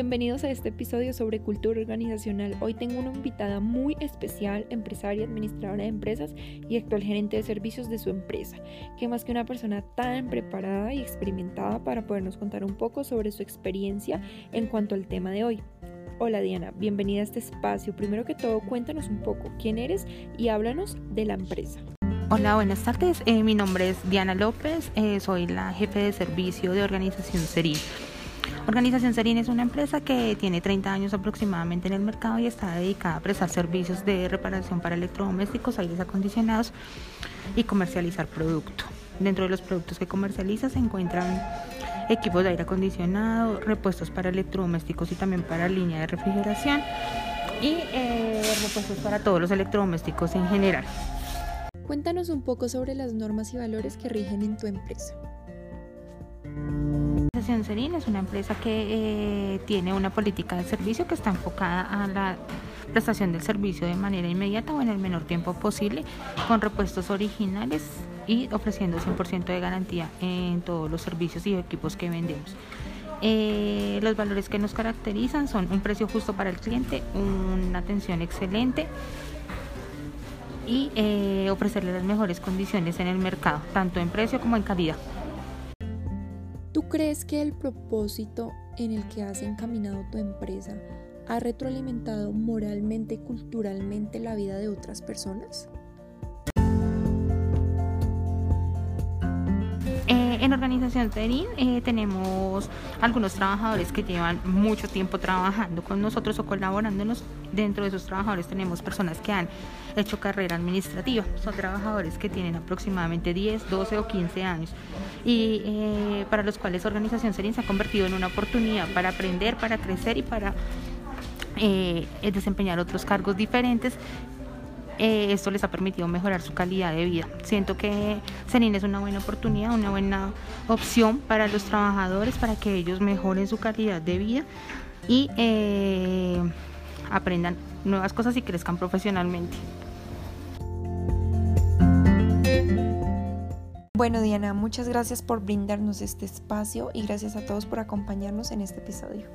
Bienvenidos a este episodio sobre cultura organizacional. Hoy tengo una invitada muy especial, empresaria, administradora de empresas y actual gerente de servicios de su empresa, que más que una persona tan preparada y experimentada para podernos contar un poco sobre su experiencia en cuanto al tema de hoy. Hola Diana, bienvenida a este espacio. Primero que todo, cuéntanos un poco quién eres y háblanos de la empresa. Hola, buenas tardes. Eh, mi nombre es Diana López, eh, soy la jefe de servicio de Organización Serín. Organización Serín es una empresa que tiene 30 años aproximadamente en el mercado y está dedicada a prestar servicios de reparación para electrodomésticos, aires acondicionados y comercializar producto. Dentro de los productos que comercializa se encuentran equipos de aire acondicionado, repuestos para electrodomésticos y también para línea de refrigeración y eh, repuestos para todos los electrodomésticos en general. Cuéntanos un poco sobre las normas y valores que rigen en tu empresa. Serin es una empresa que eh, tiene una política de servicio que está enfocada a la prestación del servicio de manera inmediata o en el menor tiempo posible con repuestos originales y ofreciendo 100% de garantía en todos los servicios y equipos que vendemos. Eh, los valores que nos caracterizan son un precio justo para el cliente, una atención excelente y eh, ofrecerle las mejores condiciones en el mercado, tanto en precio como en calidad. ¿Tú crees que el propósito en el que has encaminado tu empresa ha retroalimentado moralmente y culturalmente la vida de otras personas? En Organización Terin eh, tenemos algunos trabajadores que llevan mucho tiempo trabajando con nosotros o colaborándonos. Dentro de esos trabajadores tenemos personas que han hecho carrera administrativa. Son trabajadores que tienen aproximadamente 10, 12 o 15 años y eh, para los cuales Organización Serin se ha convertido en una oportunidad para aprender, para crecer y para eh, desempeñar otros cargos diferentes eh, esto les ha permitido mejorar su calidad de vida. Siento que Senin es una buena oportunidad, una buena opción para los trabajadores, para que ellos mejoren su calidad de vida y eh, aprendan nuevas cosas y crezcan profesionalmente. Bueno, Diana, muchas gracias por brindarnos este espacio y gracias a todos por acompañarnos en este episodio.